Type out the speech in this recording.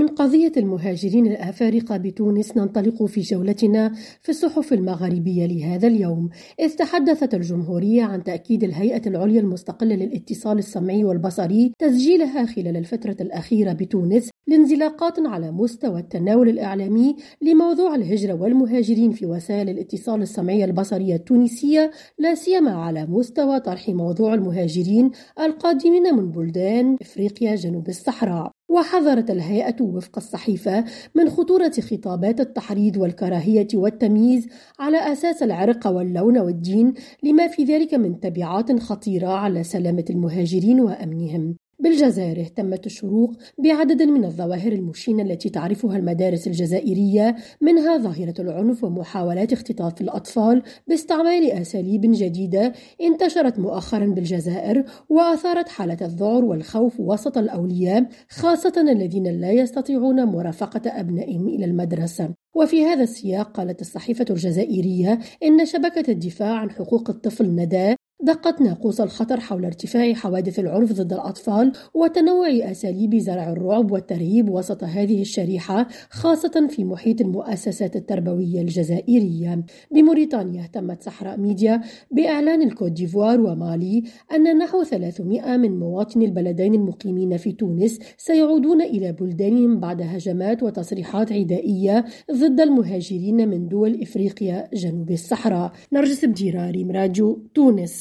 من قضية المهاجرين الأفارقة بتونس ننطلق في جولتنا في الصحف المغاربية لهذا اليوم. إذ تحدثت الجمهورية عن تأكيد الهيئة العليا المستقلة للاتصال السمعي والبصري تسجيلها خلال الفترة الأخيرة بتونس لانزلاقات على مستوى التناول الإعلامي لموضوع الهجرة والمهاجرين في وسائل الاتصال السمعية البصرية التونسية لا سيما على مستوى طرح موضوع المهاجرين القادمين من بلدان إفريقيا جنوب الصحراء. وحذرت الهيئة وفق الصحيفة من خطورة خطابات التحريض والكراهية والتمييز على أساس العرق واللون والدين لما في ذلك من تبعات خطيرة على سلامة المهاجرين وأمنهم. بالجزائر اهتمت الشروق بعدد من الظواهر المشينة التي تعرفها المدارس الجزائرية منها ظاهرة العنف ومحاولات اختطاف الأطفال باستعمال أساليب جديدة انتشرت مؤخرا بالجزائر وأثارت حالة الذعر والخوف وسط الأولياء خاصة الذين لا يستطيعون مرافقة أبنائهم إلى المدرسة. وفي هذا السياق قالت الصحيفة الجزائرية إن شبكة الدفاع عن حقوق الطفل ندى دقت ناقوس الخطر حول ارتفاع حوادث العنف ضد الأطفال وتنوع أساليب زرع الرعب والترهيب وسط هذه الشريحة خاصة في محيط المؤسسات التربوية الجزائرية. بموريتانيا اهتمت صحراء ميديا بإعلان الكوت ديفوار ومالي أن نحو 300 من مواطني البلدين المقيمين في تونس سيعودون إلى بلدانهم بعد هجمات وتصريحات عدائية ضد المهاجرين من دول إفريقيا جنوب الصحراء. نرجس بديراري مراجو تونس.